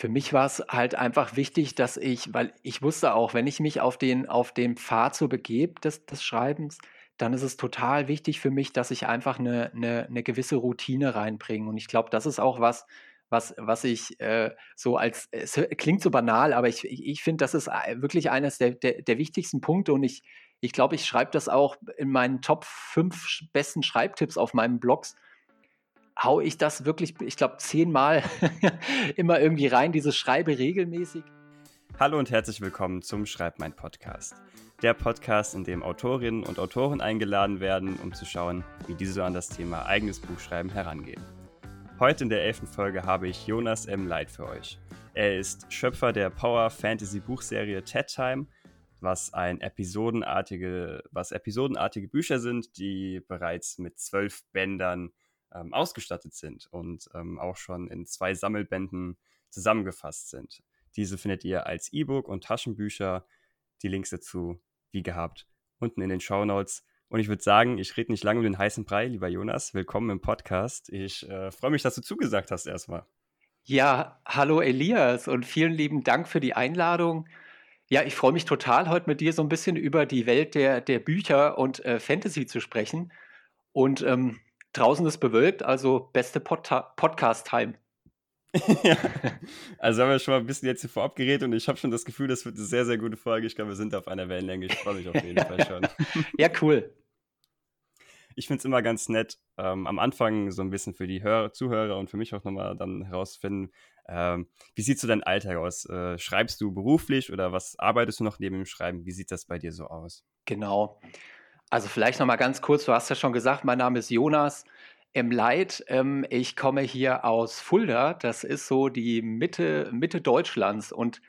Für mich war es halt einfach wichtig, dass ich, weil ich wusste auch, wenn ich mich auf den, auf den Pfad so begebe des, des Schreibens, dann ist es total wichtig für mich, dass ich einfach eine, eine, eine gewisse Routine reinbringe. Und ich glaube, das ist auch was, was, was ich äh, so als, es klingt so banal, aber ich, ich, ich finde, das ist äh, wirklich eines der, der, der wichtigsten Punkte und ich, ich glaube, ich schreibe das auch in meinen Top 5 besten Schreibtipps auf meinen Blogs. Hau ich das wirklich, ich glaube, zehnmal immer irgendwie rein, dieses Schreibe regelmäßig. Hallo und herzlich willkommen zum Schreib mein Podcast. Der Podcast, in dem Autorinnen und Autoren eingeladen werden, um zu schauen, wie diese so an das Thema eigenes Buchschreiben herangehen. Heute in der elften Folge habe ich Jonas M. Light für euch. Er ist Schöpfer der Power Fantasy Buchserie TED Time, was ein episodenartige, was episodenartige Bücher sind, die bereits mit zwölf Bändern ähm, ausgestattet sind und ähm, auch schon in zwei Sammelbänden zusammengefasst sind. Diese findet ihr als E-Book und Taschenbücher. Die Links dazu, wie gehabt, unten in den Show Notes. Und ich würde sagen, ich rede nicht lange um den heißen Brei, lieber Jonas. Willkommen im Podcast. Ich äh, freue mich, dass du zugesagt hast erstmal. Ja, hallo Elias und vielen lieben Dank für die Einladung. Ja, ich freue mich total, heute mit dir so ein bisschen über die Welt der, der Bücher und äh, Fantasy zu sprechen. Und ähm, draußen ist bewölkt, also beste Pod Podcast-Time. ja. Also haben wir schon mal ein bisschen jetzt hier vorab geredet und ich habe schon das Gefühl, das wird eine sehr, sehr gute Folge. Ich glaube, wir sind auf einer Wellenlänge. Ich freue mich auf jeden Fall schon. ja, cool ich finde es immer ganz nett, ähm, am Anfang so ein bisschen für die Hör Zuhörer und für mich auch nochmal dann herausfinden, ähm, wie sieht so dein Alltag aus? Äh, schreibst du beruflich oder was arbeitest du noch neben dem Schreiben? Wie sieht das bei dir so aus? Genau. Also vielleicht nochmal ganz kurz, du hast ja schon gesagt, mein Name ist Jonas im Leid. Ähm, ich komme hier aus Fulda, das ist so die Mitte, Mitte Deutschlands und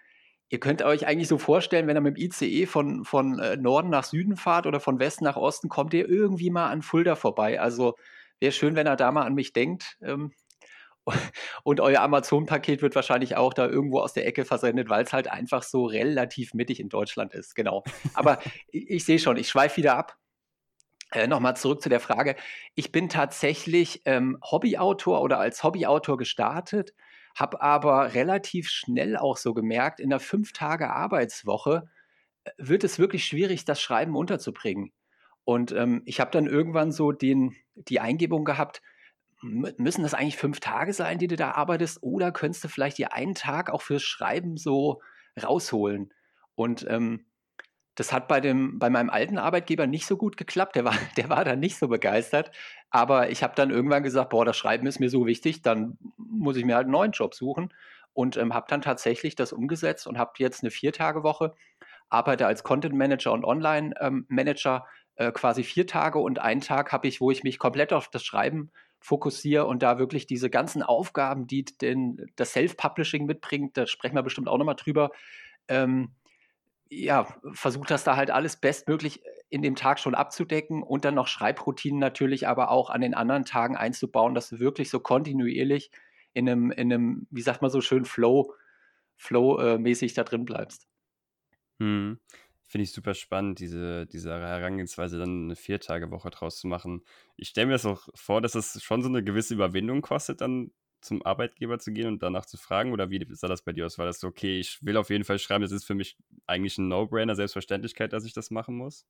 Ihr könnt euch eigentlich so vorstellen, wenn ihr mit dem ICE von, von äh, Norden nach Süden fahrt oder von Westen nach Osten, kommt ihr irgendwie mal an Fulda vorbei. Also wäre schön, wenn ihr da mal an mich denkt. Ähm, und euer Amazon-Paket wird wahrscheinlich auch da irgendwo aus der Ecke versendet, weil es halt einfach so relativ mittig in Deutschland ist. Genau. Aber ich, ich sehe schon, ich schweife wieder ab. Äh, Nochmal zurück zu der Frage. Ich bin tatsächlich ähm, Hobbyautor oder als Hobbyautor gestartet habe aber relativ schnell auch so gemerkt, in der fünf Tage Arbeitswoche äh, wird es wirklich schwierig, das Schreiben unterzubringen. Und ähm, ich habe dann irgendwann so den, die Eingebung gehabt, müssen das eigentlich fünf Tage sein, die du da arbeitest, oder könntest du vielleicht dir einen Tag auch fürs Schreiben so rausholen? Und ähm, das hat bei, dem, bei meinem alten Arbeitgeber nicht so gut geklappt. Der war, der war da nicht so begeistert. Aber ich habe dann irgendwann gesagt, boah, das Schreiben ist mir so wichtig, dann muss ich mir halt einen neuen Job suchen. Und ähm, habe dann tatsächlich das umgesetzt und habe jetzt eine Viertagewoche, arbeite als Content Manager und Online ähm, Manager äh, quasi vier Tage und einen Tag habe ich, wo ich mich komplett auf das Schreiben fokussiere und da wirklich diese ganzen Aufgaben, die den, das Self-Publishing mitbringt, da sprechen wir bestimmt auch nochmal drüber, ähm, ja, versucht das da halt alles bestmöglich äh, in dem Tag schon abzudecken und dann noch Schreibroutinen natürlich aber auch an den anderen Tagen einzubauen, dass du wirklich so kontinuierlich in einem, in einem, wie sagt man so schön, Flow, Flow-mäßig da drin bleibst. Hm. Finde ich super spannend, diese, diese Herangehensweise, dann eine Viertagewoche draus zu machen. Ich stelle mir das auch vor, dass es schon so eine gewisse Überwindung kostet, dann zum Arbeitgeber zu gehen und danach zu fragen? Oder wie sah das bei dir aus? War das so, okay, ich will auf jeden Fall schreiben, das ist für mich eigentlich ein No-Brainer, Selbstverständlichkeit, dass ich das machen muss?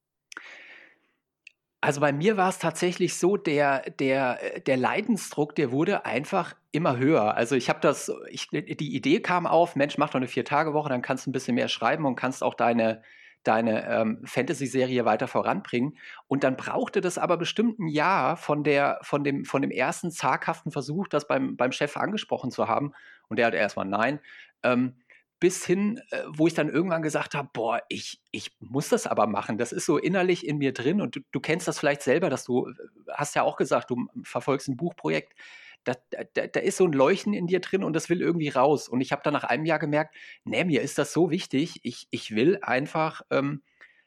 Also bei mir war es tatsächlich so, der, der, der Leidensdruck, der wurde einfach immer höher. Also ich habe das, ich, die Idee kam auf, Mensch, mach doch eine Vier-Tage-Woche, dann kannst du ein bisschen mehr schreiben und kannst auch deine, deine ähm, Fantasy-Serie weiter voranbringen. Und dann brauchte das aber bestimmt ein Jahr von, der, von, dem, von dem ersten zaghaften Versuch, das beim, beim Chef angesprochen zu haben. Und der hat erstmal nein. Ähm, bis hin, äh, wo ich dann irgendwann gesagt habe, boah, ich, ich muss das aber machen. Das ist so innerlich in mir drin und du, du kennst das vielleicht selber, dass du, äh, hast ja auch gesagt, du verfolgst ein Buchprojekt da, da, da ist so ein Leuchten in dir drin und das will irgendwie raus. Und ich habe dann nach einem Jahr gemerkt, nee, mir ist das so wichtig. Ich, ich will einfach ähm,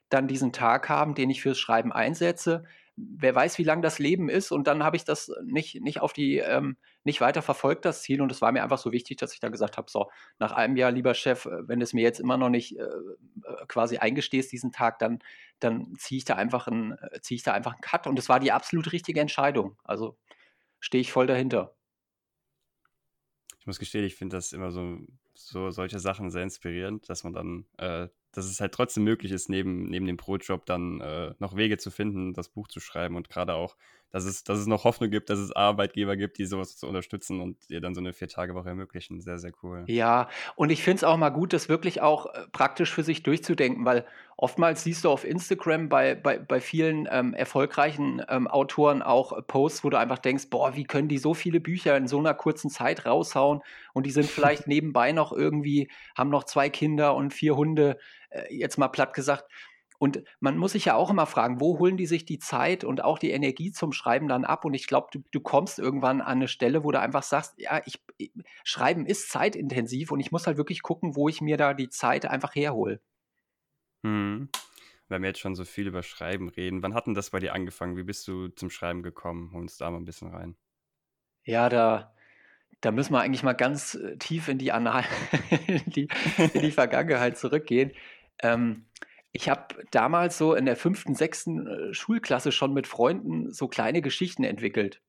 dann diesen Tag haben, den ich fürs Schreiben einsetze. Wer weiß, wie lang das Leben ist. Und dann habe ich das nicht, nicht auf die, ähm, nicht weiter verfolgt, das Ziel. Und es war mir einfach so wichtig, dass ich dann gesagt habe: So, nach einem Jahr, lieber Chef, äh, wenn du es mir jetzt immer noch nicht äh, äh, quasi eingestehst, diesen Tag, dann, dann ziehe ich da einfach einen, äh, ich da einfach einen Cut. Und es war die absolut richtige Entscheidung. Also stehe ich voll dahinter. ich muss gestehen, ich finde das immer so, so solche Sachen sehr inspirierend, dass man dann, äh, dass es halt trotzdem möglich ist, neben, neben dem Pro-Job dann äh, noch Wege zu finden, das Buch zu schreiben und gerade auch, dass es, dass es noch Hoffnung gibt, dass es Arbeitgeber gibt, die sowas zu unterstützen und dir dann so eine Vier-Tage-Woche ermöglichen. Sehr, sehr cool. Ja, und ich finde es auch mal gut, das wirklich auch äh, praktisch für sich durchzudenken, weil oftmals siehst du auf Instagram bei, bei, bei vielen ähm, erfolgreichen ähm, Autoren auch Posts, wo du einfach denkst, boah, wie können die so viele Bücher in so einer kurzen Zeit raushauen und die sind vielleicht nebenbei noch irgendwie, haben noch zwei Kinder und vier Hunde, äh, jetzt mal platt gesagt. Und man muss sich ja auch immer fragen, wo holen die sich die Zeit und auch die Energie zum Schreiben dann ab? Und ich glaube, du, du, kommst irgendwann an eine Stelle, wo du einfach sagst, ja, ich, ich, Schreiben ist zeitintensiv und ich muss halt wirklich gucken, wo ich mir da die Zeit einfach herhole. Hm. Wenn wir jetzt schon so viel über Schreiben reden, wann hat denn das bei dir angefangen? Wie bist du zum Schreiben gekommen? Hol uns da mal ein bisschen rein. Ja, da, da müssen wir eigentlich mal ganz äh, tief in die, Anal in die, in die Vergangenheit zurückgehen. Ähm, ich habe damals so in der fünften, sechsten äh, Schulklasse schon mit Freunden so kleine Geschichten entwickelt.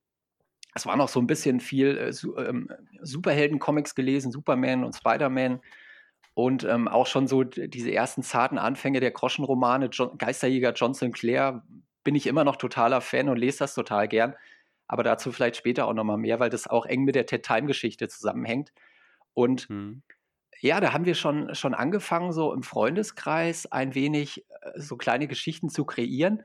Es war noch so ein bisschen viel äh, ähm, Superhelden-Comics gelesen, Superman und Spider-Man. Und ähm, auch schon so diese ersten zarten Anfänge der Groschenromane, John, Geisterjäger John Sinclair, bin ich immer noch totaler Fan und lese das total gern. Aber dazu vielleicht später auch nochmal mehr, weil das auch eng mit der TED-Time-Geschichte zusammenhängt. Und mhm. Ja, da haben wir schon, schon angefangen, so im Freundeskreis ein wenig äh, so kleine Geschichten zu kreieren.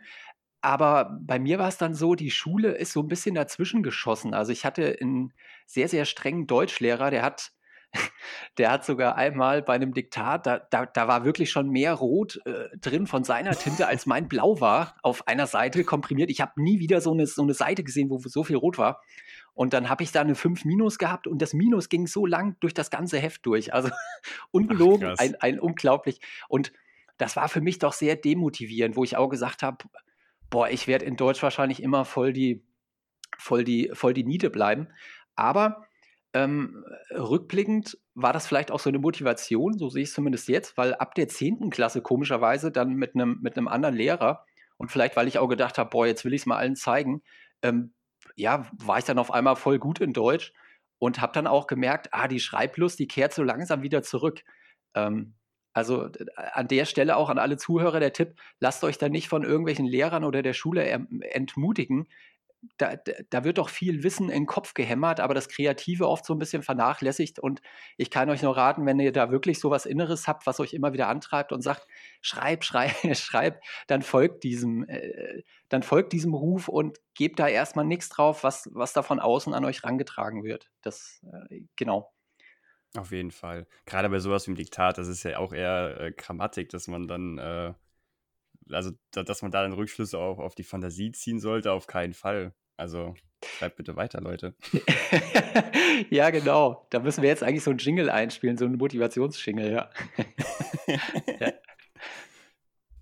Aber bei mir war es dann so, die Schule ist so ein bisschen dazwischen geschossen. Also ich hatte einen sehr, sehr strengen Deutschlehrer, der hat der hat sogar einmal bei einem Diktat, da, da, da war wirklich schon mehr Rot äh, drin von seiner Tinte, als mein Blau war, auf einer Seite komprimiert. Ich habe nie wieder so eine, so eine Seite gesehen, wo so viel Rot war. Und dann habe ich da eine 5 Minus gehabt und das Minus ging so lang durch das ganze Heft durch. Also ungelogen, ein, ein unglaublich. Und das war für mich doch sehr demotivierend, wo ich auch gesagt habe, boah, ich werde in Deutsch wahrscheinlich immer voll die, voll die, voll die Niete bleiben. Aber ähm, rückblickend war das vielleicht auch so eine Motivation, so sehe ich es zumindest jetzt, weil ab der 10. Klasse komischerweise dann mit einem mit anderen Lehrer und vielleicht, weil ich auch gedacht habe, boah, jetzt will ich es mal allen zeigen, ähm, ja, war ich dann auf einmal voll gut in Deutsch und habe dann auch gemerkt, ah, die Schreiblust, die kehrt so langsam wieder zurück. Ähm, also an der Stelle auch an alle Zuhörer der Tipp, lasst euch da nicht von irgendwelchen Lehrern oder der Schule entmutigen da, da wird doch viel Wissen in den Kopf gehämmert, aber das Kreative oft so ein bisschen vernachlässigt. Und ich kann euch nur raten, wenn ihr da wirklich so was Inneres habt, was euch immer wieder antreibt und sagt, schreib, schreib, schreib, dann folgt diesem, äh, dann folgt diesem Ruf und gebt da erstmal nichts drauf, was, was da von außen an euch rangetragen wird. Das, äh, genau. Auf jeden Fall. Gerade bei sowas wie im Diktat, das ist ja auch eher äh, Grammatik, dass man dann äh, also dass man da dann Rückschlüsse auch auf die Fantasie ziehen sollte, auf keinen Fall. Also schreibt bitte weiter, Leute. ja, genau. Da müssen wir jetzt eigentlich so einen Jingle einspielen, so einen Motivationsjingle, ja. ja.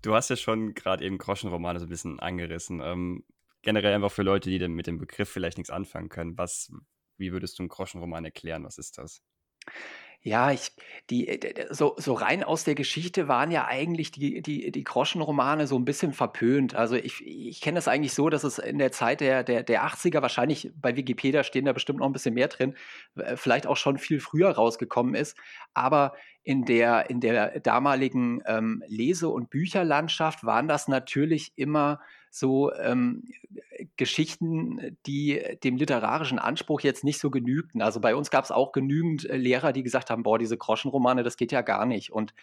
Du hast ja schon gerade eben Groschenromane so ein bisschen angerissen. Ähm, generell einfach für Leute, die mit dem Begriff vielleicht nichts anfangen können. Was, wie würdest du einen Groschenroman erklären? Was ist das? Ja, ich, die, äh, so, so rein aus der Geschichte waren ja eigentlich die, die, die Groschenromane so ein bisschen verpönt. Also ich, ich kenne das eigentlich so, dass es in der Zeit der, der, der 80er, wahrscheinlich bei Wikipedia stehen da bestimmt noch ein bisschen mehr drin, äh, vielleicht auch schon viel früher rausgekommen ist. Aber in der, in der damaligen ähm, Lese- und Bücherlandschaft waren das natürlich immer so ähm, Geschichten, die dem literarischen Anspruch jetzt nicht so genügten. Also bei uns gab es auch genügend äh, Lehrer, die gesagt haben, boah, diese Groschenromane, das geht ja gar nicht. Und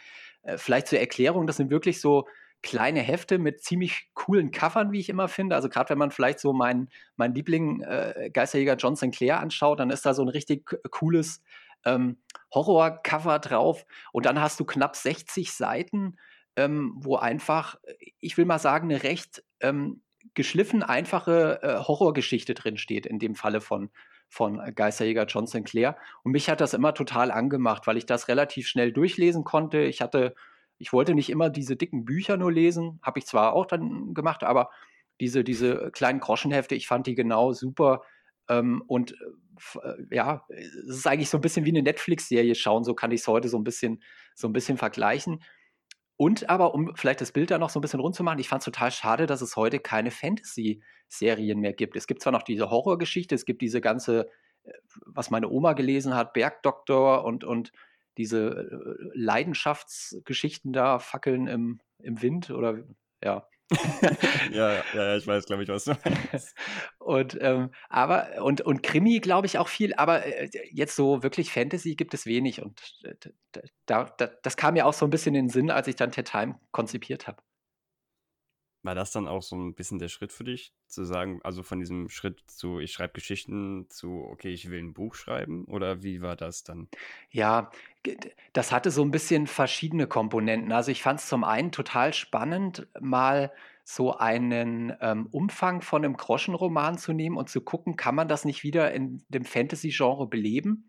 äh, vielleicht zur Erklärung, das sind wirklich so kleine Hefte mit ziemlich coolen Covern, wie ich immer finde. Also gerade wenn man vielleicht so meinen mein Liebling äh, Geisterjäger John Sinclair anschaut, dann ist da so ein richtig cooles ähm, Horror-Cover drauf. Und dann hast du knapp 60 Seiten, ähm, wo einfach, ich will mal sagen, eine recht ähm, geschliffen einfache äh, Horrorgeschichte drin steht, in dem Falle von, von Geisterjäger John Sinclair. Und mich hat das immer total angemacht, weil ich das relativ schnell durchlesen konnte. Ich hatte, ich wollte nicht immer diese dicken Bücher nur lesen, habe ich zwar auch dann gemacht, aber diese, diese kleinen Groschenhefte, ich fand die genau super. Ähm, und äh, ja, es ist eigentlich so ein bisschen wie eine Netflix-Serie schauen, so kann ich es heute so ein bisschen, so ein bisschen vergleichen. Und aber, um vielleicht das Bild da noch so ein bisschen rund zu machen, ich fand es total schade, dass es heute keine Fantasy-Serien mehr gibt. Es gibt zwar noch diese Horrorgeschichte, es gibt diese ganze was meine Oma gelesen hat, Bergdoktor und, und diese äh, Leidenschaftsgeschichten da, Fackeln im, im Wind oder ja. ja, ja, ich weiß, glaube ich, was du meinst. und, ähm, aber, und, und Krimi, glaube ich, auch viel, aber äh, jetzt so wirklich Fantasy gibt es wenig. Und da, da, das kam mir auch so ein bisschen in den Sinn, als ich dann Ted Time konzipiert habe. War das dann auch so ein bisschen der Schritt für dich, zu sagen, also von diesem Schritt zu, ich schreibe Geschichten zu, okay, ich will ein Buch schreiben? Oder wie war das dann? Ja, das hatte so ein bisschen verschiedene Komponenten. Also ich fand es zum einen total spannend, mal so einen ähm, Umfang von einem Groschenroman zu nehmen und zu gucken, kann man das nicht wieder in dem Fantasy-Genre beleben?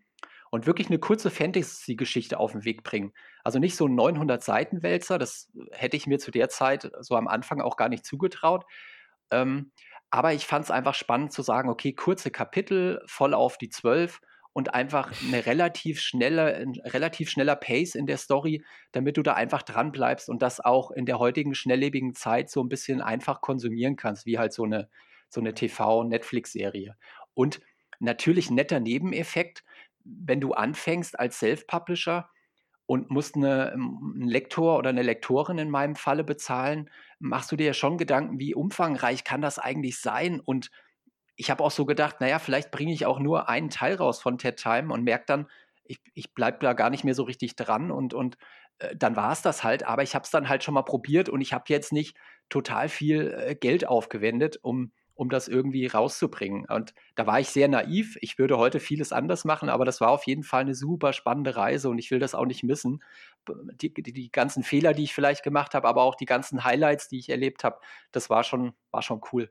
Und wirklich eine kurze Fantasy-Geschichte auf den Weg bringen. Also nicht so ein 900-Seiten-Wälzer, das hätte ich mir zu der Zeit so am Anfang auch gar nicht zugetraut. Ähm, aber ich fand es einfach spannend zu sagen, okay, kurze Kapitel, voll auf die zwölf und einfach eine relativ schnelle, ein relativ schneller Pace in der Story, damit du da einfach dran bleibst und das auch in der heutigen schnelllebigen Zeit so ein bisschen einfach konsumieren kannst, wie halt so eine, so eine TV-Netflix-Serie. Und natürlich netter Nebeneffekt, wenn du anfängst als Self-Publisher und musst eine, ähm, einen Lektor oder eine Lektorin in meinem Falle bezahlen, machst du dir ja schon Gedanken, wie umfangreich kann das eigentlich sein? Und ich habe auch so gedacht, naja, vielleicht bringe ich auch nur einen Teil raus von TED Time und merke dann, ich, ich bleibe da gar nicht mehr so richtig dran und, und äh, dann war es das halt. Aber ich habe es dann halt schon mal probiert und ich habe jetzt nicht total viel äh, Geld aufgewendet, um um das irgendwie rauszubringen. Und da war ich sehr naiv. Ich würde heute vieles anders machen, aber das war auf jeden Fall eine super spannende Reise und ich will das auch nicht missen. Die, die, die ganzen Fehler, die ich vielleicht gemacht habe, aber auch die ganzen Highlights, die ich erlebt habe, das war schon, war schon cool.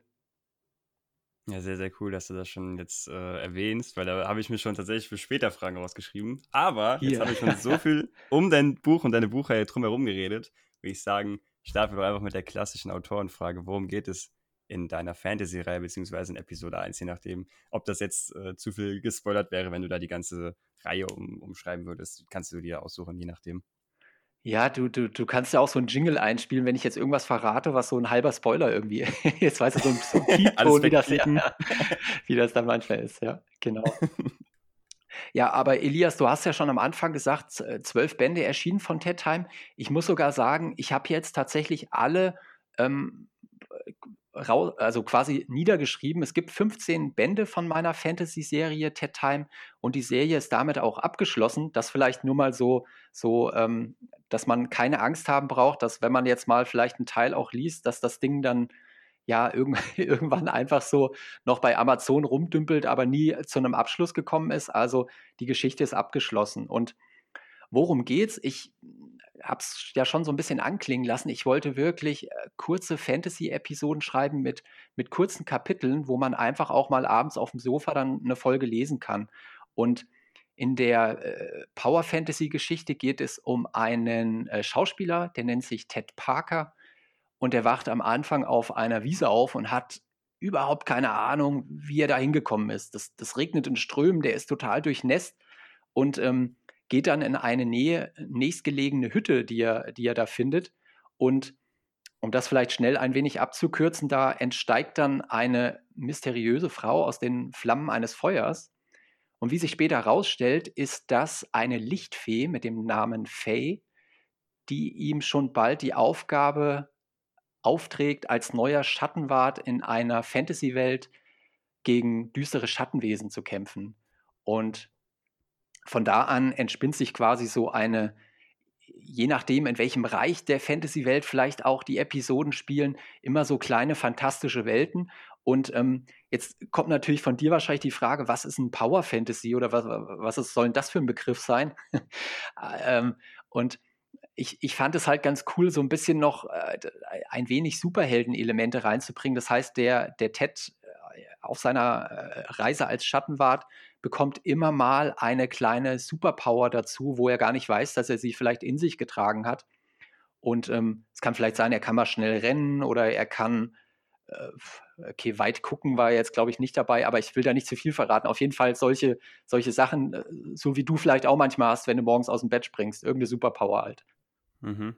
Ja, sehr, sehr cool, dass du das schon jetzt äh, erwähnst, weil da habe ich mir schon tatsächlich für später Fragen rausgeschrieben. Aber Hier. jetzt habe ich schon so viel um dein Buch und deine Buchreihe drumherum geredet, würde ich sagen, starten wir doch einfach mit der klassischen Autorenfrage. Worum geht es in deiner Fantasy-Reihe, beziehungsweise in Episode 1, je nachdem, ob das jetzt äh, zu viel gespoilert wäre, wenn du da die ganze Reihe um, umschreiben würdest, kannst du dir aussuchen, je nachdem. Ja, du, du, du kannst ja auch so einen Jingle einspielen, wenn ich jetzt irgendwas verrate, was so ein halber Spoiler irgendwie. Jetzt weißt du, so ein, so ein wie, das, ja, wie das dann manchmal ist, ja, genau. Ja, aber Elias, du hast ja schon am Anfang gesagt, zwölf Bände erschienen von Ted Time. Ich muss sogar sagen, ich habe jetzt tatsächlich alle ähm, also quasi niedergeschrieben. Es gibt 15 Bände von meiner Fantasy-Serie Ted Time und die Serie ist damit auch abgeschlossen. Das vielleicht nur mal so, so ähm, dass man keine Angst haben braucht, dass wenn man jetzt mal vielleicht einen Teil auch liest, dass das Ding dann ja irgendwann einfach so noch bei Amazon rumdümpelt, aber nie zu einem Abschluss gekommen ist. Also die Geschichte ist abgeschlossen. Und worum geht's? Ich habe es ja schon so ein bisschen anklingen lassen. Ich wollte wirklich äh, kurze Fantasy-Episoden schreiben mit, mit kurzen Kapiteln, wo man einfach auch mal abends auf dem Sofa dann eine Folge lesen kann. Und in der äh, Power Fantasy-Geschichte geht es um einen äh, Schauspieler, der nennt sich Ted Parker und der wacht am Anfang auf einer Wiese auf und hat überhaupt keine Ahnung, wie er da hingekommen ist. Das, das regnet in Strömen, der ist total durchnässt und ähm, geht dann in eine Nähe, nächstgelegene Hütte, die er, die er da findet. Und um das vielleicht schnell ein wenig abzukürzen, da entsteigt dann eine mysteriöse Frau aus den Flammen eines Feuers. Und wie sich später herausstellt, ist das eine Lichtfee mit dem Namen Faye, die ihm schon bald die Aufgabe aufträgt, als neuer Schattenwart in einer Fantasy-Welt gegen düstere Schattenwesen zu kämpfen. Und von da an entspinnt sich quasi so eine, je nachdem, in welchem Reich der Fantasy-Welt vielleicht auch die Episoden spielen, immer so kleine fantastische Welten. Und ähm, jetzt kommt natürlich von dir wahrscheinlich die Frage, was ist ein Power Fantasy oder was, was ist, soll denn das für ein Begriff sein? ähm, und ich, ich fand es halt ganz cool, so ein bisschen noch äh, ein wenig Superhelden-Elemente reinzubringen. Das heißt, der, der Ted äh, auf seiner äh, Reise als Schattenwart bekommt immer mal eine kleine Superpower dazu, wo er gar nicht weiß, dass er sie vielleicht in sich getragen hat. Und ähm, es kann vielleicht sein, er kann mal schnell rennen oder er kann, äh, okay, weit gucken war jetzt, glaube ich, nicht dabei, aber ich will da nicht zu viel verraten. Auf jeden Fall solche, solche Sachen, äh, so wie du vielleicht auch manchmal hast, wenn du morgens aus dem Bett springst, irgendeine Superpower halt. Mhm.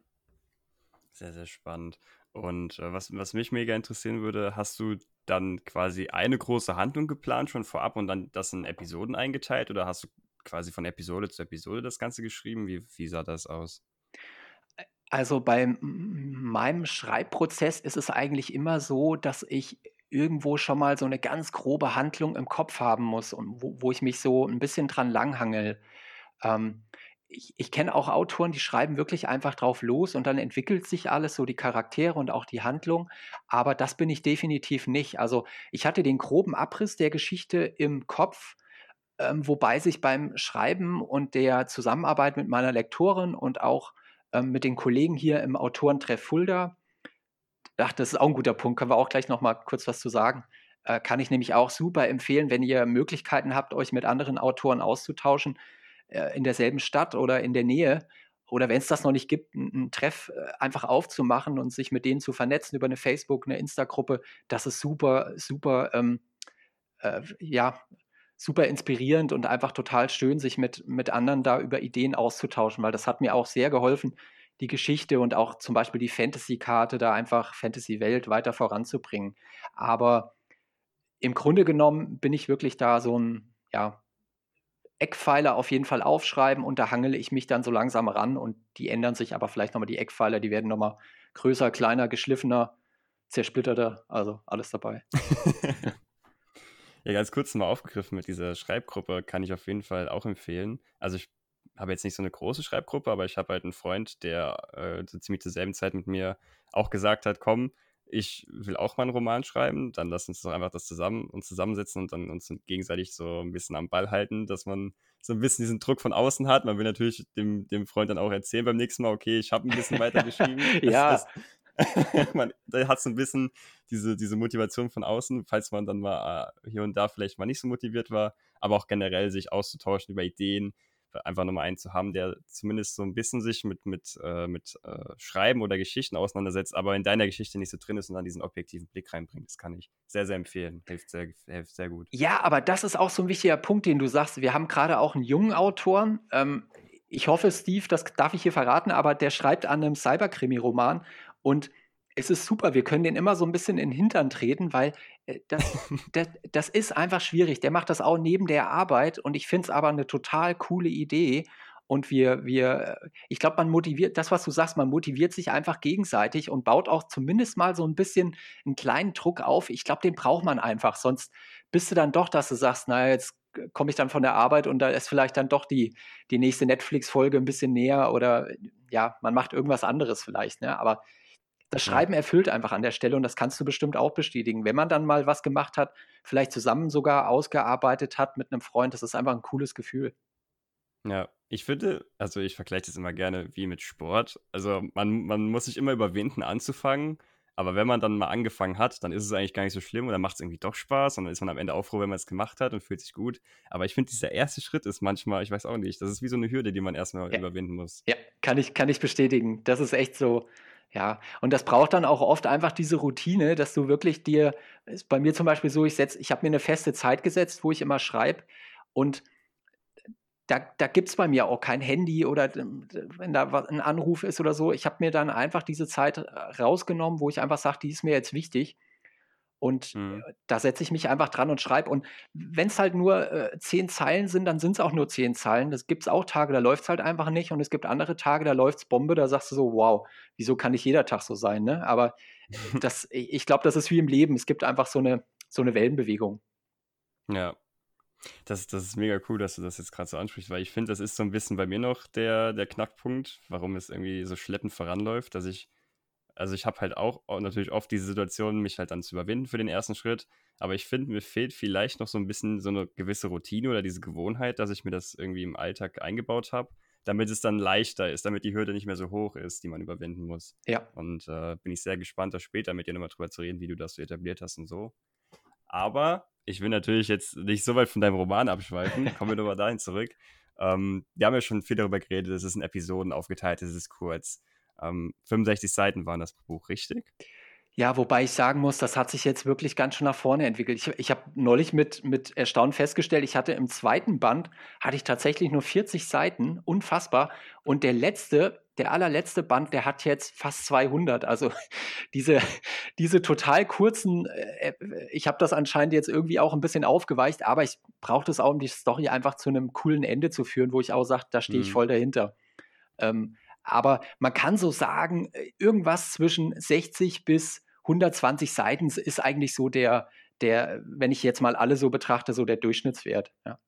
Sehr, sehr spannend. Und äh, was, was mich mega interessieren würde, hast du dann quasi eine große Handlung geplant schon vorab und dann das in Episoden eingeteilt oder hast du quasi von Episode zu Episode das Ganze geschrieben? Wie, wie sah das aus? Also bei meinem Schreibprozess ist es eigentlich immer so, dass ich irgendwo schon mal so eine ganz grobe Handlung im Kopf haben muss und wo, wo ich mich so ein bisschen dran langhangel. Ähm, ich, ich kenne auch Autoren, die schreiben wirklich einfach drauf los und dann entwickelt sich alles, so die Charaktere und auch die Handlung. Aber das bin ich definitiv nicht. Also ich hatte den groben Abriss der Geschichte im Kopf, ähm, wobei sich beim Schreiben und der Zusammenarbeit mit meiner Lektorin und auch ähm, mit den Kollegen hier im Autorentreff Fulda, ach, das ist auch ein guter Punkt, können wir auch gleich noch mal kurz was zu sagen. Äh, kann ich nämlich auch super empfehlen, wenn ihr Möglichkeiten habt, euch mit anderen Autoren auszutauschen äh, in derselben Stadt oder in der Nähe oder wenn es das noch nicht gibt, einen Treff äh, einfach aufzumachen und sich mit denen zu vernetzen über eine Facebook, eine Insta-Gruppe, das ist super, super, ähm, äh, ja, super inspirierend und einfach total schön, sich mit, mit anderen da über Ideen auszutauschen, weil das hat mir auch sehr geholfen, die Geschichte und auch zum Beispiel die Fantasy-Karte da einfach Fantasy-Welt weiter voranzubringen. Aber im Grunde genommen bin ich wirklich da so ein, ja, Eckpfeiler auf jeden Fall aufschreiben und da hangele ich mich dann so langsam ran und die ändern sich aber vielleicht nochmal die Eckpfeiler, die werden nochmal größer, kleiner, geschliffener, zersplitterter, also alles dabei. ja, ganz kurz mal aufgegriffen mit dieser Schreibgruppe kann ich auf jeden Fall auch empfehlen. Also ich habe jetzt nicht so eine große Schreibgruppe, aber ich habe halt einen Freund, der äh, so ziemlich zur selben Zeit mit mir auch gesagt hat, komm, ich will auch mal einen Roman schreiben, dann lass uns doch einfach das zusammen uns zusammensetzen und dann uns gegenseitig so ein bisschen am Ball halten, dass man so ein bisschen diesen Druck von außen hat. Man will natürlich dem, dem Freund dann auch erzählen beim nächsten Mal, okay, ich habe ein bisschen weiter geschrieben. ja. Das, das, man, da hat so ein bisschen diese, diese Motivation von außen, falls man dann mal äh, hier und da vielleicht mal nicht so motiviert war, aber auch generell sich auszutauschen über Ideen, einfach nochmal einen zu haben, der zumindest so ein bisschen sich mit, mit, äh, mit äh, Schreiben oder Geschichten auseinandersetzt, aber in deiner Geschichte nicht so drin ist und dann diesen objektiven Blick reinbringt. Das kann ich sehr, sehr empfehlen. Hilft sehr, hilft sehr gut. Ja, aber das ist auch so ein wichtiger Punkt, den du sagst. Wir haben gerade auch einen jungen Autoren. Ähm, ich hoffe, Steve, das darf ich hier verraten, aber der schreibt an einem Cyberkrimi-Roman und es ist super, wir können den immer so ein bisschen in den Hintern treten, weil äh, das, das, das, ist einfach schwierig. Der macht das auch neben der Arbeit und ich finde es aber eine total coole Idee. Und wir, wir, äh, ich glaube, man motiviert, das, was du sagst, man motiviert sich einfach gegenseitig und baut auch zumindest mal so ein bisschen einen kleinen Druck auf. Ich glaube, den braucht man einfach. Sonst bist du dann doch, dass du sagst, naja, jetzt komme ich dann von der Arbeit und da ist vielleicht dann doch die, die nächste Netflix-Folge ein bisschen näher oder ja, man macht irgendwas anderes vielleicht. Ne? Aber das Schreiben erfüllt einfach an der Stelle und das kannst du bestimmt auch bestätigen. Wenn man dann mal was gemacht hat, vielleicht zusammen sogar ausgearbeitet hat mit einem Freund, das ist einfach ein cooles Gefühl. Ja, ich finde, also ich vergleiche das immer gerne wie mit Sport. Also man, man muss sich immer überwinden, anzufangen. Aber wenn man dann mal angefangen hat, dann ist es eigentlich gar nicht so schlimm und dann macht es irgendwie doch Spaß und dann ist man am Ende auch froh, wenn man es gemacht hat und fühlt sich gut. Aber ich finde, dieser erste Schritt ist manchmal, ich weiß auch nicht, das ist wie so eine Hürde, die man erstmal ja. überwinden muss. Ja, kann ich, kann ich bestätigen. Das ist echt so. Ja, und das braucht dann auch oft einfach diese Routine, dass du wirklich dir, ist bei mir zum Beispiel so, ich setze, ich habe mir eine feste Zeit gesetzt, wo ich immer schreibe und da, da gibt es bei mir auch kein Handy oder wenn da ein Anruf ist oder so. Ich habe mir dann einfach diese Zeit rausgenommen, wo ich einfach sage, die ist mir jetzt wichtig. Und mhm. da setze ich mich einfach dran und schreibe. Und wenn es halt nur äh, zehn Zeilen sind, dann sind es auch nur zehn Zeilen. Das gibt es auch Tage, da läuft es halt einfach nicht. Und es gibt andere Tage, da läuft es Bombe, da sagst du so, wow, wieso kann nicht jeder Tag so sein? Ne? Aber das, ich glaube, das ist wie im Leben. Es gibt einfach so eine, so eine Wellenbewegung. Ja. Das, das ist mega cool, dass du das jetzt gerade so ansprichst, weil ich finde, das ist so ein bisschen bei mir noch der, der Knackpunkt, warum es irgendwie so schleppend voranläuft, dass ich also ich habe halt auch natürlich oft diese Situation, mich halt dann zu überwinden für den ersten Schritt. Aber ich finde, mir fehlt vielleicht noch so ein bisschen so eine gewisse Routine oder diese Gewohnheit, dass ich mir das irgendwie im Alltag eingebaut habe, damit es dann leichter ist, damit die Hürde nicht mehr so hoch ist, die man überwinden muss. Ja. Und äh, bin ich sehr gespannt, da später mit dir nochmal drüber zu reden, wie du das so etabliert hast und so. Aber ich will natürlich jetzt nicht so weit von deinem Roman abschweifen. Kommen wir nochmal dahin zurück. Ähm, wir haben ja schon viel darüber geredet, es ist in Episoden aufgeteilt, es ist kurz. Ähm, 65 Seiten waren das Buch, richtig? Ja, wobei ich sagen muss, das hat sich jetzt wirklich ganz schön nach vorne entwickelt. Ich, ich habe neulich mit, mit Erstaunen festgestellt, ich hatte im zweiten Band, hatte ich tatsächlich nur 40 Seiten, unfassbar. Und der letzte, der allerletzte Band, der hat jetzt fast 200. Also diese, diese total kurzen, äh, äh ich habe das anscheinend jetzt irgendwie auch ein bisschen aufgeweicht, aber ich brauche das auch, um die Story einfach zu einem coolen Ende zu führen, wo ich auch sage, da stehe ich mhm. voll dahinter. Ähm, aber man kann so sagen, äh, irgendwas zwischen 60 bis 120 Seiten ist eigentlich so der, der, wenn ich jetzt mal alle so betrachte, so der Durchschnittswert. Ja.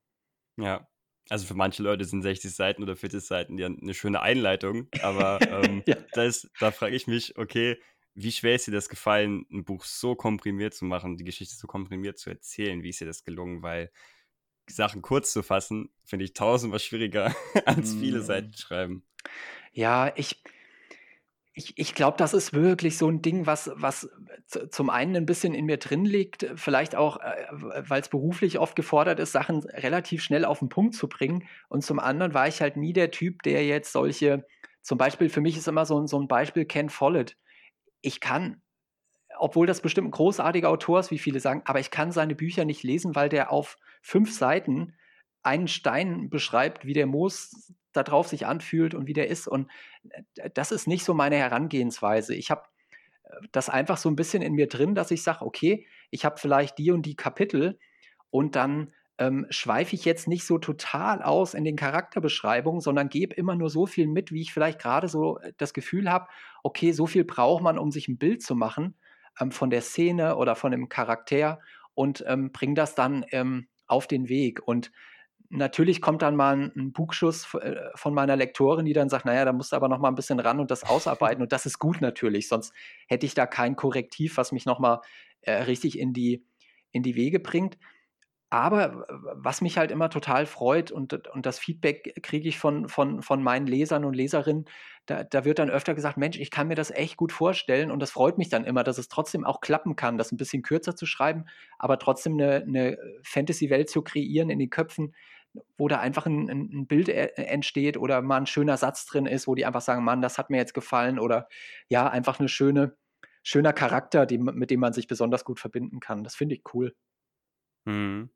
Ja, also für manche Leute sind 60 Seiten oder 40 Seiten ja eine schöne Einleitung, aber ähm, ja. da, da frage ich mich, okay, wie schwer ist dir das gefallen, ein Buch so komprimiert zu machen, die Geschichte so komprimiert zu erzählen? Wie ist dir das gelungen? Weil Sachen kurz zu fassen, finde ich tausendmal schwieriger als viele mm. Seiten schreiben. Ja, ich, ich, ich glaube, das ist wirklich so ein Ding, was, was zum einen ein bisschen in mir drin liegt, vielleicht auch, äh, weil es beruflich oft gefordert ist, Sachen relativ schnell auf den Punkt zu bringen. Und zum anderen war ich halt nie der Typ, der jetzt solche, zum Beispiel für mich ist immer so, so ein Beispiel Ken Follett. Ich kann, obwohl das bestimmt ein großartiger Autor ist, wie viele sagen, aber ich kann seine Bücher nicht lesen, weil der auf fünf Seiten einen Stein beschreibt, wie der Moos da drauf sich anfühlt und wie der ist. Und äh, das ist nicht so meine Herangehensweise. Ich habe äh, das einfach so ein bisschen in mir drin, dass ich sage, okay, ich habe vielleicht die und die Kapitel und dann ähm, schweife ich jetzt nicht so total aus in den Charakterbeschreibungen, sondern gebe immer nur so viel mit, wie ich vielleicht gerade so äh, das Gefühl habe, okay, so viel braucht man, um sich ein Bild zu machen ähm, von der Szene oder von dem Charakter und ähm, bringe das dann ähm, auf den Weg. Und natürlich kommt dann mal ein, Bugschuss äh, von meiner Lektorin, die dann sagt, naja, da musst du aber noch mal ein bisschen ran und das ausarbeiten. und das ist gut natürlich, sonst hätte ich da kein Korrektiv, was mich noch mal äh, richtig in die, in die Wege bringt. Aber was mich halt immer total freut und, und das Feedback kriege ich von, von, von meinen Lesern und Leserinnen, da, da wird dann öfter gesagt, Mensch, ich kann mir das echt gut vorstellen und das freut mich dann immer, dass es trotzdem auch klappen kann, das ein bisschen kürzer zu schreiben, aber trotzdem eine, eine Fantasy-Welt zu kreieren in den Köpfen, wo da einfach ein, ein, Bild e, entsteht oder mal ein schöner Satz drin ist, wo die einfach sagen, Mann, das hat mir jetzt gefallen oder ja, einfach eine schöne, schöner Charakter, die, mit dem man sich besonders gut verbinden kann. Das finde ich cool. Mhm.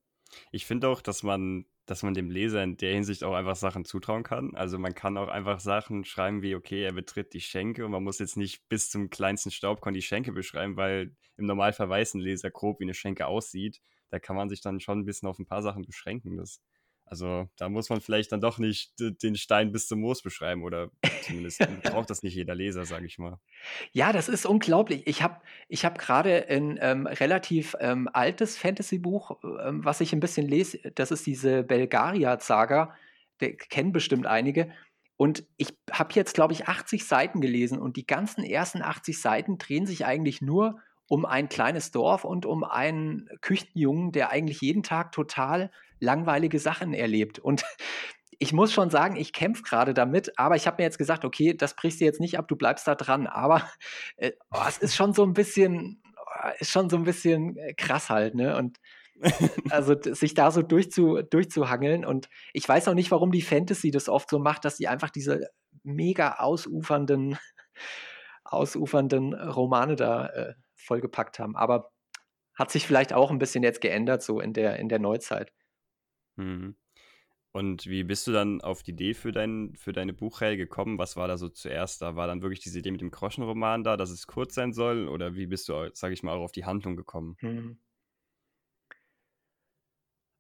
Ich finde auch, dass man, dass man dem Leser in der Hinsicht auch einfach Sachen zutrauen kann. Also man kann auch einfach Sachen schreiben wie, okay, er betritt die Schenke und man muss jetzt nicht bis zum kleinsten Staubkorn die Schenke beschreiben, weil im Normalfall weiß ein Leser grob, wie eine Schenke aussieht. Da kann man sich dann schon ein bisschen auf ein paar Sachen beschränken. Das also da muss man vielleicht dann doch nicht den Stein bis zum Moos beschreiben oder zumindest braucht das nicht jeder Leser, sage ich mal. Ja, das ist unglaublich. Ich habe ich hab gerade ein ähm, relativ ähm, altes Fantasy-Buch, ähm, was ich ein bisschen lese. Das ist diese Belgaria-Saga. Der kennen bestimmt einige. Und ich habe jetzt, glaube ich, 80 Seiten gelesen und die ganzen ersten 80 Seiten drehen sich eigentlich nur um ein kleines Dorf und um einen Küchenjungen, der eigentlich jeden Tag total langweilige Sachen erlebt. Und ich muss schon sagen, ich kämpfe gerade damit, aber ich habe mir jetzt gesagt, okay, das brichst du jetzt nicht ab, du bleibst da dran. Aber äh, oh, es ist schon so ein bisschen, oh, ist schon so ein bisschen äh, krass halt, ne? Und also sich da so durchzu, durchzuhangeln. Und ich weiß auch nicht, warum die Fantasy das oft so macht, dass sie einfach diese mega ausufernden, ausufernden Romane da äh, vollgepackt haben. Aber hat sich vielleicht auch ein bisschen jetzt geändert, so in der, in der Neuzeit. Mhm. Und wie bist du dann auf die Idee für, dein, für deine Buchreihe gekommen? Was war da so zuerst da? War dann wirklich diese Idee mit dem Groschenroman da, dass es kurz sein soll? Oder wie bist du, sage ich mal, auch auf die Handlung gekommen? Mhm.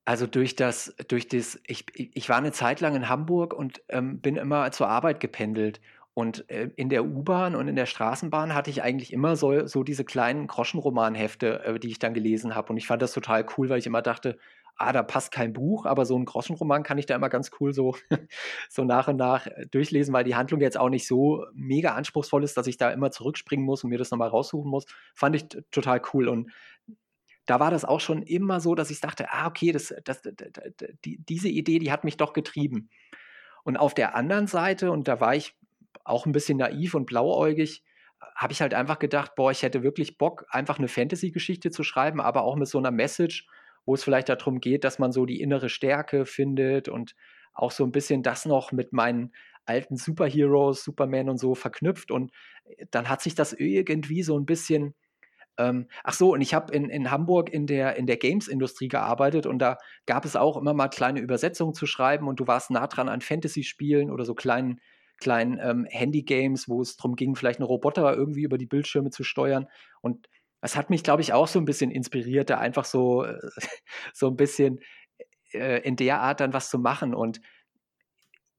Also durch das, durch das, ich, ich war eine Zeit lang in Hamburg und ähm, bin immer zur Arbeit gependelt. Und äh, in der U-Bahn und in der Straßenbahn hatte ich eigentlich immer so, so diese kleinen Groschenromanhefte, äh, die ich dann gelesen habe. Und ich fand das total cool, weil ich immer dachte, ah, da passt kein Buch, aber so ein Groschenroman kann ich da immer ganz cool so, so nach und nach äh, durchlesen, weil die Handlung jetzt auch nicht so mega anspruchsvoll ist, dass ich da immer zurückspringen muss und mir das nochmal raussuchen muss. Fand ich total cool. Und da war das auch schon immer so, dass ich dachte, ah, okay, das, das, das, die, diese Idee, die hat mich doch getrieben. Und auf der anderen Seite, und da war ich auch ein bisschen naiv und blauäugig, habe ich halt einfach gedacht, boah, ich hätte wirklich Bock, einfach eine Fantasy-Geschichte zu schreiben, aber auch mit so einer Message, wo es vielleicht darum geht, dass man so die innere Stärke findet und auch so ein bisschen das noch mit meinen alten Superheroes, Superman und so verknüpft. Und äh, dann hat sich das irgendwie so ein bisschen. Ähm, ach so, und ich habe in, in Hamburg in der, in der Games-Industrie gearbeitet und da gab es auch immer mal kleine Übersetzungen zu schreiben und du warst nah dran an Fantasy-Spielen oder so kleinen kleinen ähm, Handy-Games, wo es darum ging, vielleicht einen Roboter irgendwie über die Bildschirme zu steuern. Und das hat mich, glaube ich, auch so ein bisschen inspiriert, da einfach so, äh, so ein bisschen äh, in der Art dann was zu machen. Und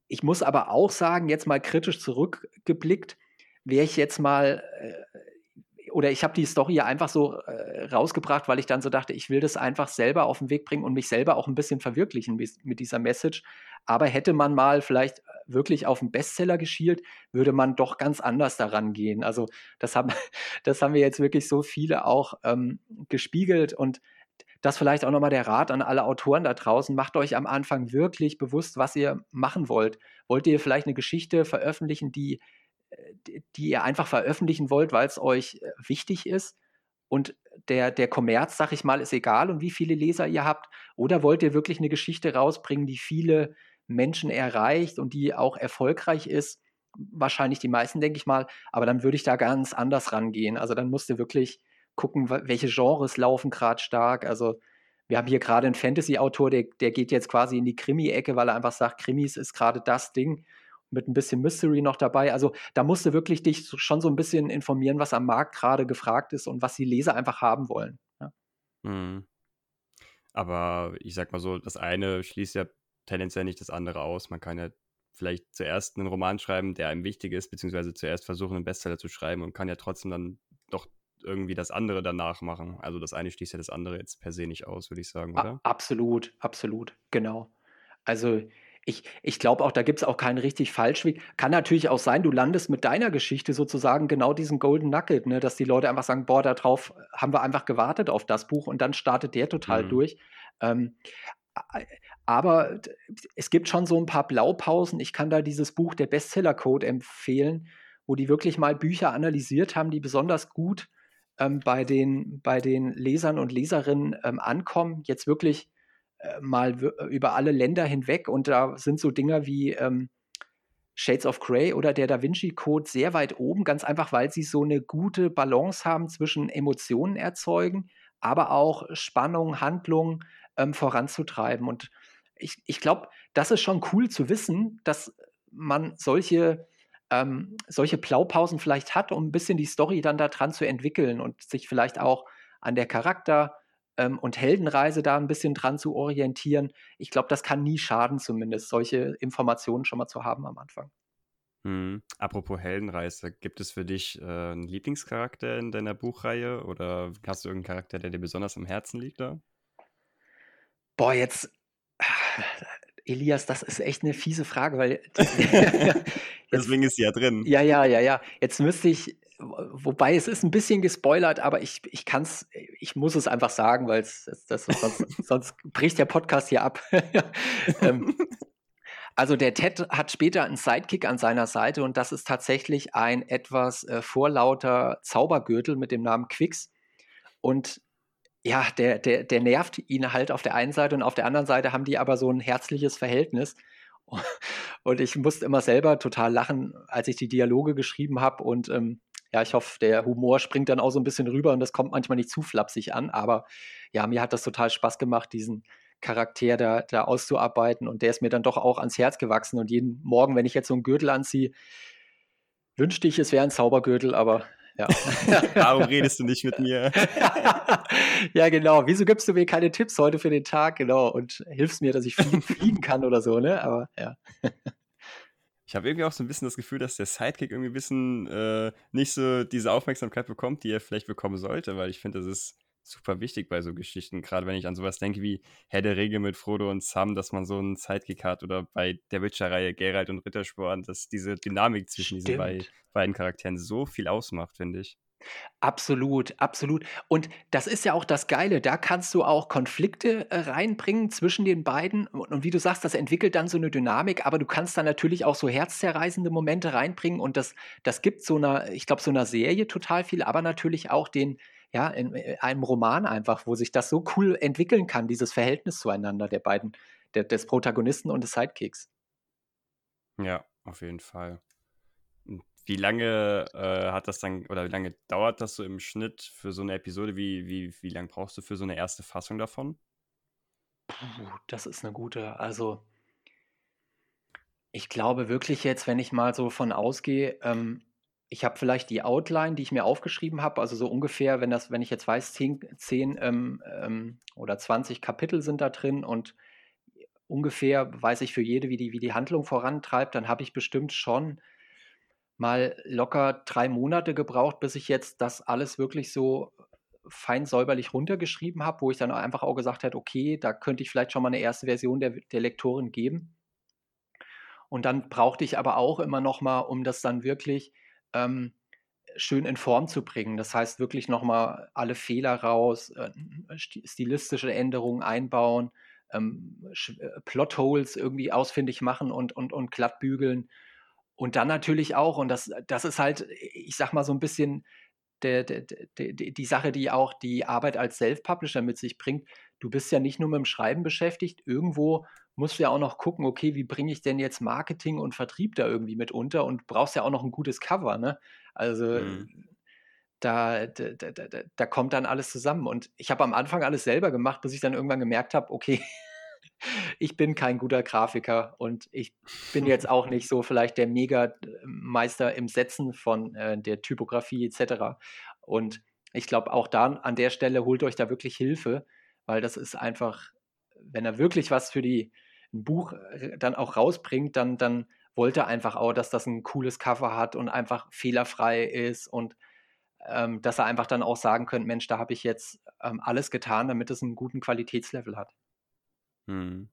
ich muss aber auch sagen, jetzt mal kritisch zurückgeblickt, wäre ich jetzt mal, äh, oder ich habe die Story einfach so äh, rausgebracht, weil ich dann so dachte, ich will das einfach selber auf den Weg bringen und mich selber auch ein bisschen verwirklichen mit dieser Message. Aber hätte man mal vielleicht wirklich auf einen Bestseller geschielt, würde man doch ganz anders daran gehen. Also das haben, das haben wir jetzt wirklich so viele auch ähm, gespiegelt und das vielleicht auch nochmal der Rat an alle Autoren da draußen. Macht euch am Anfang wirklich bewusst, was ihr machen wollt. Wollt ihr vielleicht eine Geschichte veröffentlichen, die, äh, die ihr einfach veröffentlichen wollt, weil es euch äh, wichtig ist? Und der, der Kommerz, sag ich mal, ist egal und wie viele Leser ihr habt. Oder wollt ihr wirklich eine Geschichte rausbringen, die viele Menschen erreicht und die auch erfolgreich ist? Wahrscheinlich die meisten, denke ich mal. Aber dann würde ich da ganz anders rangehen. Also dann musst du wirklich gucken, welche Genres laufen gerade stark. Also wir haben hier gerade einen Fantasy-Autor, der, der geht jetzt quasi in die Krimi-Ecke, weil er einfach sagt, Krimis ist gerade das Ding mit ein bisschen Mystery noch dabei. Also da musst du wirklich dich schon so ein bisschen informieren, was am Markt gerade gefragt ist und was die Leser einfach haben wollen. Ja. Mhm. Aber ich sag mal so, das eine schließt ja tendenziell nicht das andere aus. Man kann ja vielleicht zuerst einen Roman schreiben, der einem wichtig ist, beziehungsweise zuerst versuchen, einen Bestseller zu schreiben und kann ja trotzdem dann doch irgendwie das andere danach machen. Also das eine schließt ja das andere jetzt per se nicht aus, würde ich sagen, oder? A absolut, absolut, genau. Also ich, ich glaube auch, da gibt es auch keinen richtig Falschweg. Kann natürlich auch sein, du landest mit deiner Geschichte sozusagen genau diesen Golden Nugget, ne, dass die Leute einfach sagen, boah, darauf haben wir einfach gewartet auf das Buch und dann startet der total mhm. durch. Ähm, aber es gibt schon so ein paar Blaupausen. Ich kann da dieses Buch Der Bestseller Code empfehlen, wo die wirklich mal Bücher analysiert haben, die besonders gut ähm, bei, den, bei den Lesern und Leserinnen ähm, ankommen, jetzt wirklich äh, mal über alle Länder hinweg. Und da sind so Dinger wie ähm, Shades of Grey oder der Da Vinci Code sehr weit oben, ganz einfach, weil sie so eine gute Balance haben zwischen Emotionen erzeugen, aber auch Spannung, Handlung ähm, voranzutreiben. Und ich, ich glaube, das ist schon cool zu wissen, dass man solche ähm, solche Blaupausen vielleicht hat, um ein bisschen die Story dann da dran zu entwickeln und sich vielleicht auch an der Charakter- ähm, und Heldenreise da ein bisschen dran zu orientieren. Ich glaube, das kann nie schaden, zumindest solche Informationen schon mal zu haben am Anfang. Hm. Apropos Heldenreise, gibt es für dich äh, einen Lieblingscharakter in deiner Buchreihe oder hast du irgendeinen Charakter, der dir besonders am Herzen liegt da? Boah, jetzt Elias, das ist echt eine fiese Frage, weil. Deswegen ist sie ja drin. Ja, ja, ja, ja. Jetzt müsste ich, wobei es ist ein bisschen gespoilert, aber ich, ich kann es, ich muss es einfach sagen, weil es, das, sonst, sonst bricht der Podcast hier ab. ähm, also der Ted hat später einen Sidekick an seiner Seite und das ist tatsächlich ein etwas äh, vorlauter Zaubergürtel mit dem Namen Quix. Und ja, der, der, der nervt ihn halt auf der einen Seite und auf der anderen Seite haben die aber so ein herzliches Verhältnis. Und ich musste immer selber total lachen, als ich die Dialoge geschrieben habe. Und ähm, ja, ich hoffe, der Humor springt dann auch so ein bisschen rüber und das kommt manchmal nicht zu flapsig an. Aber ja, mir hat das total Spaß gemacht, diesen Charakter da, da auszuarbeiten. Und der ist mir dann doch auch ans Herz gewachsen. Und jeden Morgen, wenn ich jetzt so einen Gürtel anziehe, wünschte ich, es wäre ein Zaubergürtel, aber ja. Warum redest du nicht mit mir? ja, genau. Wieso gibst du mir keine Tipps heute für den Tag? Genau. Und hilfst mir, dass ich fliegen, fliegen kann oder so, ne? Aber ja. Ich habe irgendwie auch so ein bisschen das Gefühl, dass der Sidekick irgendwie ein bisschen äh, nicht so diese Aufmerksamkeit bekommt, die er vielleicht bekommen sollte, weil ich finde, das ist super wichtig bei so Geschichten. Gerade wenn ich an sowas denke wie Herr der Regel mit Frodo und Sam, dass man so einen Sidekick hat oder bei der Witcher-Reihe Geralt und Rittersporn, dass diese Dynamik zwischen Stimmt. diesen beiden, beiden Charakteren so viel ausmacht, finde ich. Absolut, absolut. Und das ist ja auch das Geile. Da kannst du auch Konflikte äh, reinbringen zwischen den beiden. Und, und, wie du sagst, das entwickelt dann so eine Dynamik, aber du kannst dann natürlich auch so herzzerreißende Momente reinbringen. Und das, das gibt so einer, ich glaube, so einer Serie total viel, aber natürlich auch den, ja, in, in äh, einem Roman einfach, wo sich das so cool entwickeln kann, dieses Verhältnis zueinander der beiden, der, des Protagonisten und des Sidekicks. Ja, auf jeden Fall. Wie lange äh, hat das dann, oder wie lange dauert das so im Schnitt für so eine Episode? Wie, wie, wie lange brauchst du für so eine erste Fassung davon? Puh, das ist eine gute, also Ich glaube wirklich jetzt, wenn ich mal so von ausgehe, ähm, ich habe vielleicht die Outline, die ich mir aufgeschrieben habe, also so ungefähr, wenn das, wenn ich jetzt weiß, 10, 10 ähm, ähm, oder 20 Kapitel sind da drin und ungefähr weiß ich für jede, wie die, wie die Handlung vorantreibt, dann habe ich bestimmt schon mal locker drei Monate gebraucht, bis ich jetzt das alles wirklich so fein säuberlich runtergeschrieben habe, wo ich dann einfach auch gesagt habe, okay, da könnte ich vielleicht schon mal eine erste Version der, der Lektorin geben. Und dann brauchte ich aber auch immer noch mal, um das dann wirklich ähm, schön in Form zu bringen. Das heißt, wirklich noch mal alle Fehler raus, äh, stilistische Änderungen einbauen, ähm, äh, Plotholes irgendwie ausfindig machen und, und, und glatt bügeln. Und dann natürlich auch, und das, das ist halt, ich sag mal so ein bisschen der, der, der, die Sache, die auch die Arbeit als Self-Publisher mit sich bringt. Du bist ja nicht nur mit dem Schreiben beschäftigt, irgendwo musst du ja auch noch gucken, okay, wie bringe ich denn jetzt Marketing und Vertrieb da irgendwie mit unter und brauchst ja auch noch ein gutes Cover, ne? Also mhm. da, da, da, da, kommt dann alles zusammen. Und ich habe am Anfang alles selber gemacht, bis ich dann irgendwann gemerkt habe, okay, ich bin kein guter Grafiker und ich bin jetzt auch nicht so vielleicht der Mega-Meister im Setzen von äh, der Typografie etc. Und ich glaube, auch da an der Stelle holt euch da wirklich Hilfe, weil das ist einfach, wenn er wirklich was für die ein Buch äh, dann auch rausbringt, dann, dann wollte er einfach auch, dass das ein cooles Cover hat und einfach fehlerfrei ist und ähm, dass er einfach dann auch sagen könnte, Mensch, da habe ich jetzt ähm, alles getan, damit es einen guten Qualitätslevel hat. Hm.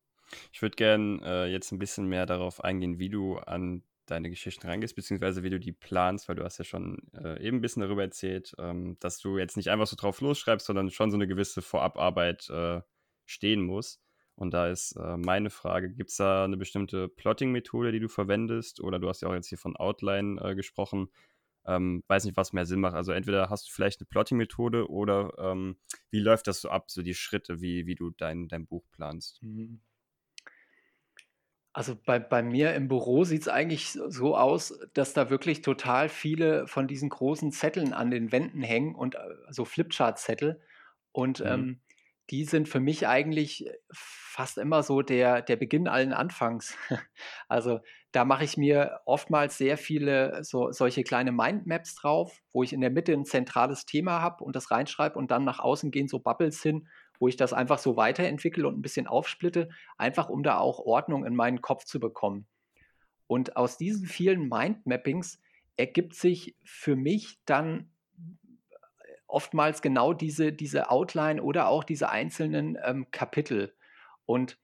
Ich würde gerne äh, jetzt ein bisschen mehr darauf eingehen, wie du an deine Geschichten reingehst, beziehungsweise wie du die planst, weil du hast ja schon äh, eben ein bisschen darüber erzählt, ähm, dass du jetzt nicht einfach so drauf losschreibst, sondern schon so eine gewisse Vorabarbeit äh, stehen muss. Und da ist äh, meine Frage, gibt es da eine bestimmte Plotting-Methode, die du verwendest? Oder du hast ja auch jetzt hier von Outline äh, gesprochen. Ähm, weiß nicht, was mehr Sinn macht. Also entweder hast du vielleicht eine Plotting-Methode oder ähm, wie läuft das so ab, so die Schritte, wie, wie du dein, dein Buch planst? Mhm. Also bei, bei mir im Büro sieht es eigentlich so aus, dass da wirklich total viele von diesen großen Zetteln an den Wänden hängen und äh, so Flipchart-Zettel. Und mhm. ähm, die sind für mich eigentlich fast immer so der, der Beginn allen Anfangs. Also da mache ich mir oftmals sehr viele so, solche kleine Mindmaps drauf, wo ich in der Mitte ein zentrales Thema habe und das reinschreibe und dann nach außen gehen so Bubbles hin, wo ich das einfach so weiterentwickle und ein bisschen aufsplitte, einfach um da auch Ordnung in meinen Kopf zu bekommen. Und aus diesen vielen Mindmappings ergibt sich für mich dann oftmals genau diese, diese Outline oder auch diese einzelnen ähm, Kapitel. Und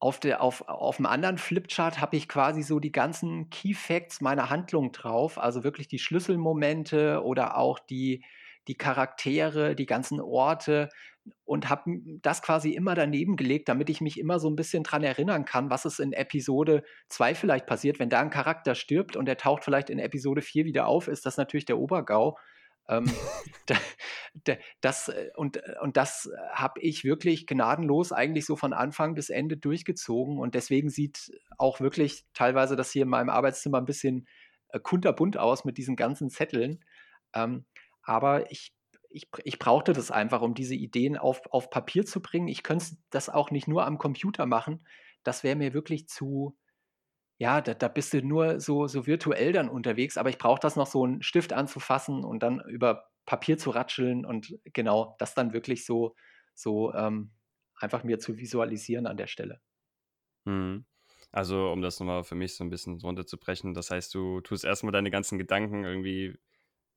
auf, der, auf, auf dem anderen Flipchart habe ich quasi so die ganzen Key Facts meiner Handlung drauf, also wirklich die Schlüsselmomente oder auch die, die Charaktere, die ganzen Orte und habe das quasi immer daneben gelegt, damit ich mich immer so ein bisschen dran erinnern kann, was ist in Episode 2 vielleicht passiert. Wenn da ein Charakter stirbt und der taucht vielleicht in Episode 4 wieder auf, ist das natürlich der Obergau. Ähm, da, da, das, äh, und, äh, und das habe ich wirklich gnadenlos eigentlich so von Anfang bis Ende durchgezogen. Und deswegen sieht auch wirklich teilweise das hier in meinem Arbeitszimmer ein bisschen äh, kunterbunt aus mit diesen ganzen Zetteln. Ähm, aber ich, ich, ich brauchte das einfach, um diese Ideen auf, auf Papier zu bringen. Ich könnte das auch nicht nur am Computer machen. Das wäre mir wirklich zu, ja, da, da bist du nur so, so virtuell dann unterwegs, aber ich brauche das noch so einen Stift anzufassen und dann über Papier zu ratscheln und genau das dann wirklich so, so ähm, einfach mir zu visualisieren an der Stelle. Mhm. Also, um das nochmal für mich so ein bisschen runterzubrechen, das heißt, du tust erstmal deine ganzen Gedanken irgendwie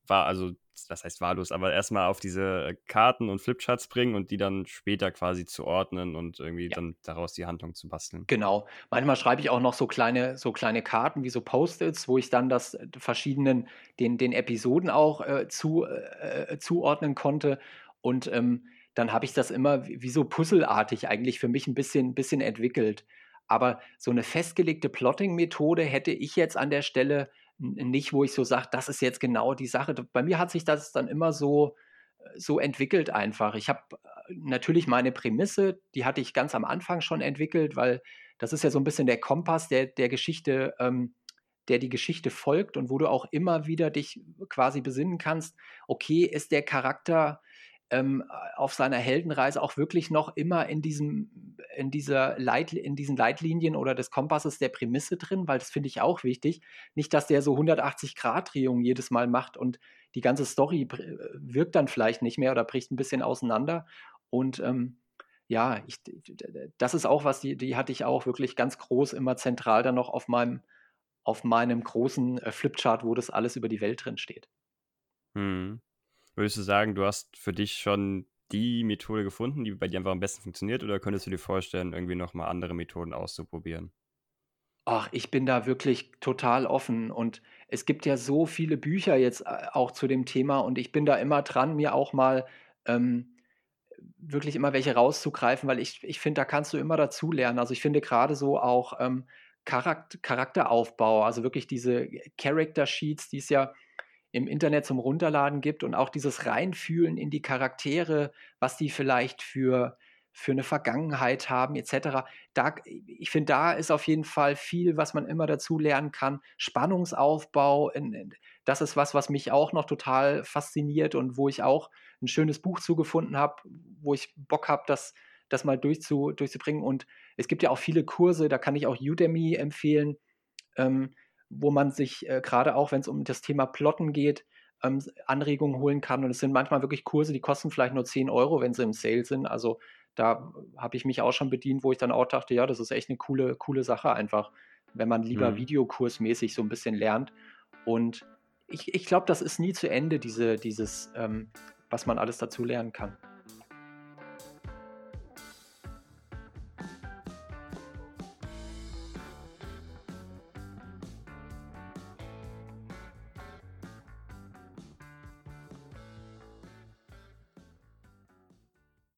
war, also das heißt wahllos, aber erstmal auf diese Karten und Flipcharts bringen und die dann später quasi zu ordnen und irgendwie ja. dann daraus die Handlung zu basteln. Genau. Manchmal schreibe ich auch noch so kleine, so kleine Karten wie so Post-its, wo ich dann das äh, verschiedenen, den, den Episoden auch äh, zu, äh, zuordnen konnte. Und ähm, dann habe ich das immer wie, wie so puzzelartig eigentlich für mich ein bisschen, bisschen entwickelt. Aber so eine festgelegte Plotting-Methode hätte ich jetzt an der Stelle nicht, wo ich so sage, das ist jetzt genau die Sache. Bei mir hat sich das dann immer so, äh, so entwickelt einfach. Ich habe äh, natürlich meine Prämisse, die hatte ich ganz am Anfang schon entwickelt, weil das ist ja so ein bisschen der Kompass der, der Geschichte, ähm, der die Geschichte folgt und wo du auch immer wieder dich quasi besinnen kannst, okay, ist der Charakter ähm, auf seiner Heldenreise auch wirklich noch immer in diesem, in dieser Leit, in diesen Leitlinien oder des Kompasses der Prämisse drin, weil das finde ich auch wichtig. Nicht, dass der so 180 Grad Drehungen jedes Mal macht und die ganze Story wirkt dann vielleicht nicht mehr oder bricht ein bisschen auseinander. Und ähm, ja, ich, das ist auch was, die, die hatte ich auch wirklich ganz groß immer zentral dann noch auf meinem, auf meinem großen äh, Flipchart, wo das alles über die Welt drin steht. Hm. Würdest du sagen, du hast für dich schon die Methode gefunden, die bei dir einfach am besten funktioniert, oder könntest du dir vorstellen, irgendwie nochmal andere Methoden auszuprobieren? Ach, ich bin da wirklich total offen und es gibt ja so viele Bücher jetzt äh, auch zu dem Thema und ich bin da immer dran, mir auch mal ähm, wirklich immer welche rauszugreifen, weil ich, ich finde, da kannst du immer dazu lernen. Also ich finde gerade so auch ähm, Charakter, Charakteraufbau, also wirklich diese Character Sheets, die es ja im Internet zum Runterladen gibt und auch dieses Reinfühlen in die Charaktere, was die vielleicht für, für eine Vergangenheit haben, etc. Da, ich finde, da ist auf jeden Fall viel, was man immer dazu lernen kann. Spannungsaufbau, in, in, das ist was, was mich auch noch total fasziniert und wo ich auch ein schönes Buch zugefunden habe, wo ich Bock habe, das, das mal durchzu, durchzubringen. Und es gibt ja auch viele Kurse, da kann ich auch Udemy empfehlen. Ähm, wo man sich äh, gerade auch, wenn es um das Thema Plotten geht, ähm, Anregungen holen kann. Und es sind manchmal wirklich Kurse, die kosten vielleicht nur 10 Euro, wenn sie im Sale sind. Also da habe ich mich auch schon bedient, wo ich dann auch dachte, ja, das ist echt eine coole, coole Sache einfach, wenn man lieber mhm. videokursmäßig so ein bisschen lernt. Und ich, ich glaube, das ist nie zu Ende, diese, dieses, ähm, was man alles dazu lernen kann.